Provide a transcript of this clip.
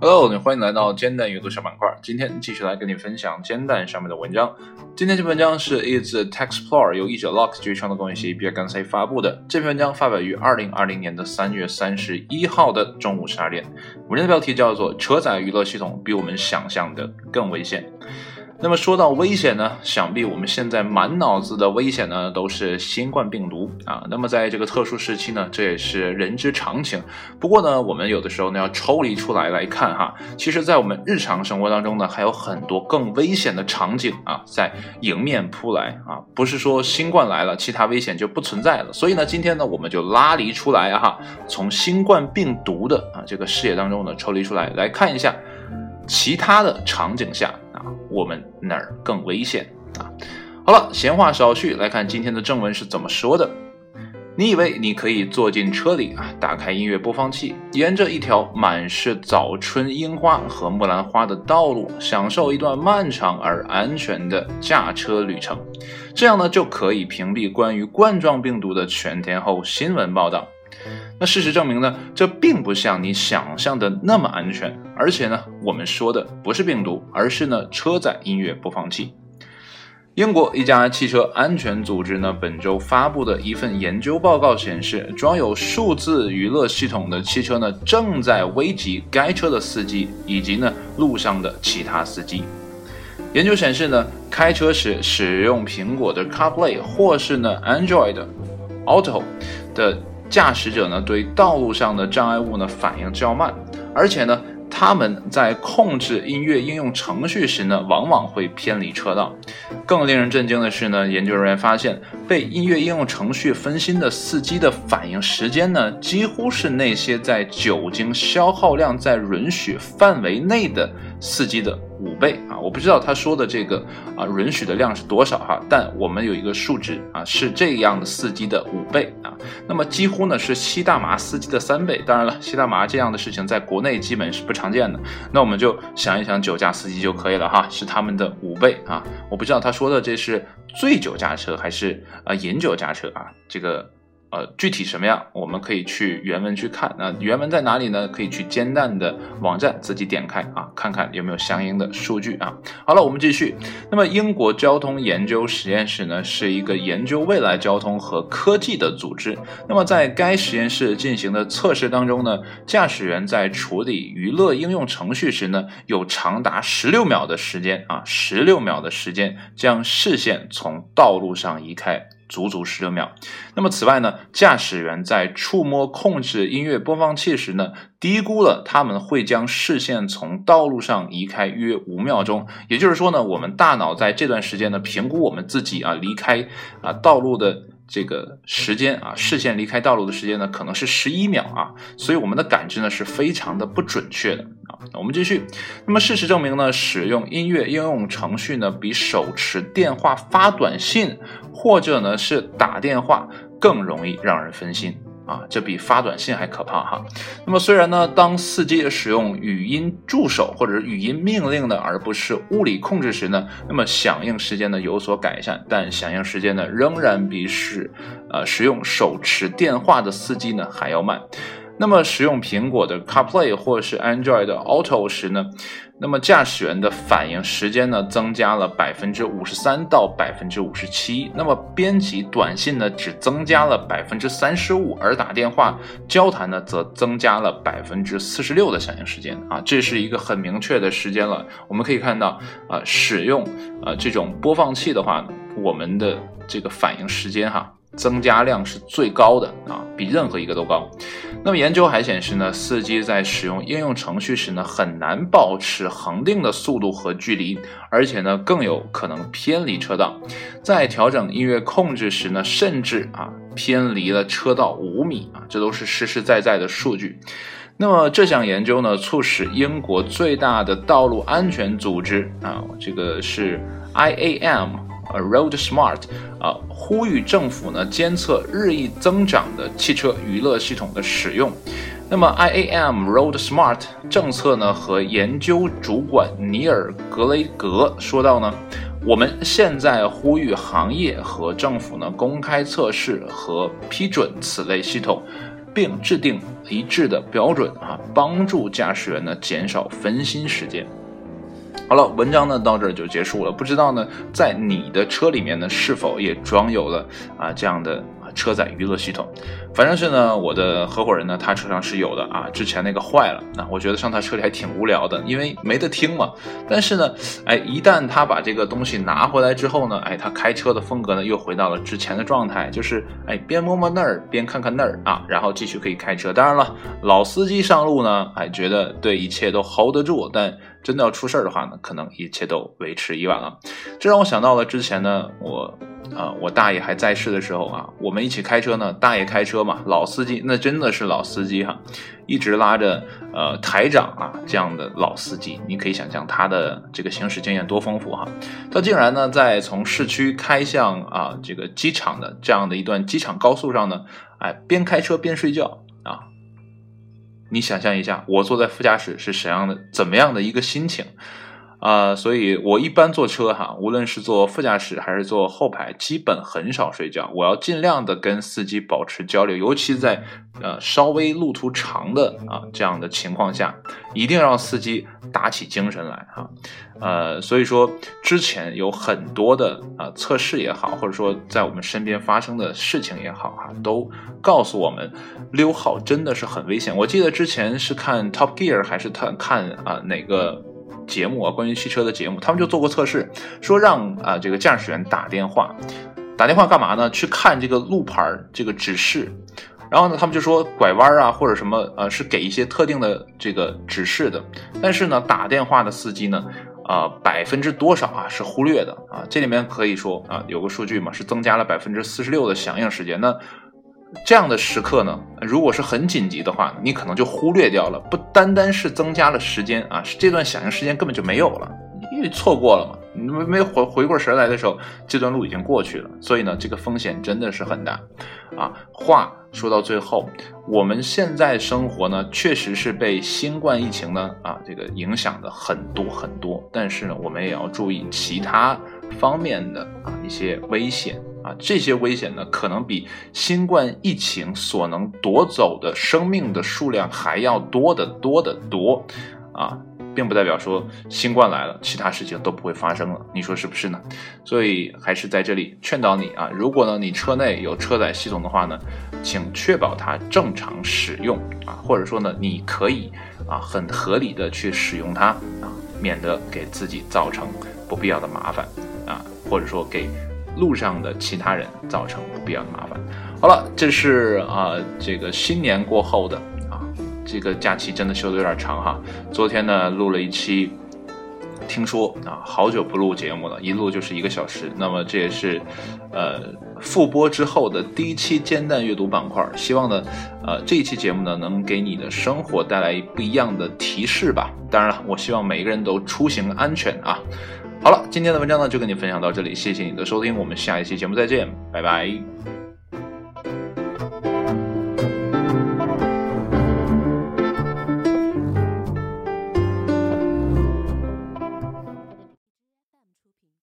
Hello，欢迎来到煎蛋阅读小板块。今天继续来跟你分享煎蛋上面的文章。今天这篇文章是 Is Textplorer 由译者 Locke 基于创作公益协议 b 刚才发布的。这篇文章发表于二零二零年的三月三十一号的中午十二点。文章的标题叫做《车载娱乐系统比我们想象的更危险》。那么说到危险呢，想必我们现在满脑子的危险呢都是新冠病毒啊。那么在这个特殊时期呢，这也是人之常情。不过呢，我们有的时候呢要抽离出来来看哈，其实，在我们日常生活当中呢，还有很多更危险的场景啊在迎面扑来啊。不是说新冠来了，其他危险就不存在了。所以呢，今天呢，我们就拉离出来哈，从新冠病毒的啊这个视野当中呢抽离出来，来看一下其他的场景下。我们哪儿更危险啊？好了，闲话少叙，来看今天的正文是怎么说的。你以为你可以坐进车里啊，打开音乐播放器，沿着一条满是早春樱花和木兰花的道路，享受一段漫长而安全的驾车旅程。这样呢，就可以屏蔽关于冠状病毒的全天候新闻报道。那事实证明呢，这并不像你想象的那么安全，而且呢，我们说的不是病毒，而是呢车载音乐播放器。英国一家汽车安全组织呢本周发布的一份研究报告显示，装有数字娱乐系统的汽车呢正在危及该车的司机以及呢路上的其他司机。研究显示呢，开车时使用苹果的 CarPlay 或是呢 Android Auto 的。驾驶者呢，对道路上的障碍物呢反应较慢，而且呢，他们在控制音乐应用程序时呢，往往会偏离车道。更令人震惊的是呢，研究人员发现，被音乐应用程序分心的司机的反应时间呢，几乎是那些在酒精消耗量在允许范围内的司机的。五倍啊！我不知道他说的这个啊允许的量是多少哈，但我们有一个数值啊，是这样的司机的五倍，那么几乎呢是吸大麻司机的三倍。当然了，吸大麻这样的事情在国内基本是不常见的，那我们就想一想酒驾司机就可以了哈，是他们的五倍啊！我不知道他说的这是醉酒驾车还是啊饮酒驾车啊？这个。呃，具体什么样，我们可以去原文去看。那原文在哪里呢？可以去煎蛋的网站自己点开啊，看看有没有相应的数据啊。好了，我们继续。那么，英国交通研究实验室呢，是一个研究未来交通和科技的组织。那么，在该实验室进行的测试当中呢，驾驶员在处理娱乐应用程序时呢，有长达十六秒的时间啊，十六秒的时间将视线从道路上移开。足足十六秒。那么，此外呢，驾驶员在触摸控制音乐播放器时呢，低估了他们会将视线从道路上移开约五秒钟。也就是说呢，我们大脑在这段时间呢，评估我们自己啊离开啊道路的。这个时间啊，视线离开道路的时间呢，可能是十一秒啊，所以我们的感知呢是非常的不准确的啊。我们继续，那么事实证明呢，使用音乐应用程序呢，比手持电话发短信或者呢是打电话更容易让人分心。啊，这比发短信还可怕哈。那么虽然呢，当司机使用语音助手或者语音命令呢，而不是物理控制时呢，那么响应时间呢有所改善，但响应时间呢仍然比使呃使用手持电话的司机呢还要慢。那么使用苹果的 CarPlay 或是 Android 的 Auto 时呢，那么驾驶员的反应时间呢增加了百分之五十三到百分之五十七。那么编辑短信呢只增加了百分之三十五，而打电话交谈呢则增加了百分之四十六的响应时间啊，这是一个很明确的时间了。我们可以看到啊，使用啊这种播放器的话，我们的这个反应时间哈。增加量是最高的啊，比任何一个都高。那么研究还显示呢，司机在使用应用程序时呢，很难保持恒定的速度和距离，而且呢，更有可能偏离车道。在调整音乐控制时呢，甚至啊偏离了车道五米啊，这都是实实在在的数据。那么这项研究呢，促使英国最大的道路安全组织啊，这个是 IAM。呃，Road Smart 啊，呼吁政府呢监测日益增长的汽车娱乐系统的使用。那么，IAM Road Smart 政策呢和研究主管尼尔格雷格说到呢，我们现在呼吁行业和政府呢公开测试和批准此类系统。并制定一致的标准啊，帮助驾驶员呢减少分心时间。好了，文章呢到这儿就结束了。不知道呢，在你的车里面呢是否也装有了啊这样的？车载娱乐系统，反正是呢，我的合伙人呢，他车上是有的啊。之前那个坏了，那我觉得上他车里还挺无聊的，因为没得听嘛。但是呢，哎，一旦他把这个东西拿回来之后呢，哎，他开车的风格呢又回到了之前的状态，就是哎边摸摸那儿，边看看那儿啊，然后继续可以开车。当然了，老司机上路呢，哎，觉得对一切都 hold 得住，但真的要出事儿的话呢，可能一切都为时已晚了。这让我想到了之前呢，我。啊，我大爷还在世的时候啊，我们一起开车呢。大爷开车嘛，老司机，那真的是老司机哈，一直拉着呃台长啊这样的老司机，你可以想象他的这个行驶经验多丰富哈。他竟然呢在从市区开向啊这个机场的这样的一段机场高速上呢，哎边开车边睡觉。你想象一下，我坐在副驾驶是什样的怎么样的一个心情？啊，所以我一般坐车哈，无论是坐副驾驶还是坐后排，基本很少睡觉。我要尽量的跟司机保持交流，尤其在呃稍微路途长的啊这样的情况下，一定让司机打起精神来哈。呃，所以说之前有很多的啊测试也好，或者说在我们身边发生的事情也好哈，都告诉我们溜号真的是很危险。我记得之前是看 Top Gear 还是看看啊哪个？节目啊，关于汽车的节目，他们就做过测试，说让啊这个驾驶员打电话，打电话干嘛呢？去看这个路牌这个指示，然后呢，他们就说拐弯啊或者什么呃是给一些特定的这个指示的，但是呢，打电话的司机呢，啊百分之多少啊是忽略的啊，这里面可以说啊有个数据嘛，是增加了百分之四十六的响应时间那。这样的时刻呢，如果是很紧急的话，你可能就忽略掉了。不单单是增加了时间啊，是这段响应时间根本就没有了，因为错过了嘛。没没回回过神来的时候，这段路已经过去了。所以呢，这个风险真的是很大啊。话说到最后，我们现在生活呢，确实是被新冠疫情呢啊这个影响的很多很多。但是呢，我们也要注意其他方面的啊一些危险。啊，这些危险呢，可能比新冠疫情所能夺走的生命的数量还要多得多得多，啊，并不代表说新冠来了，其他事情都不会发生了，你说是不是呢？所以还是在这里劝导你啊，如果呢你车内有车载系统的话呢，请确保它正常使用啊，或者说呢你可以啊很合理的去使用它啊，免得给自己造成不必要的麻烦啊，或者说给。路上的其他人造成不必要的麻烦。好了，这是啊，这个新年过后的啊，这个假期真的休的有点长哈。昨天呢录了一期，听说啊好久不录节目了，一录就是一个小时。那么这也是呃复播之后的第一期煎蛋阅读板块。希望呢，呃这一期节目呢能给你的生活带来不一样的提示吧。当然了，我希望每一个人都出行安全啊。好了，今天的文章呢就跟你分享到这里，谢谢你的收听，我们下一期节目再见，拜拜。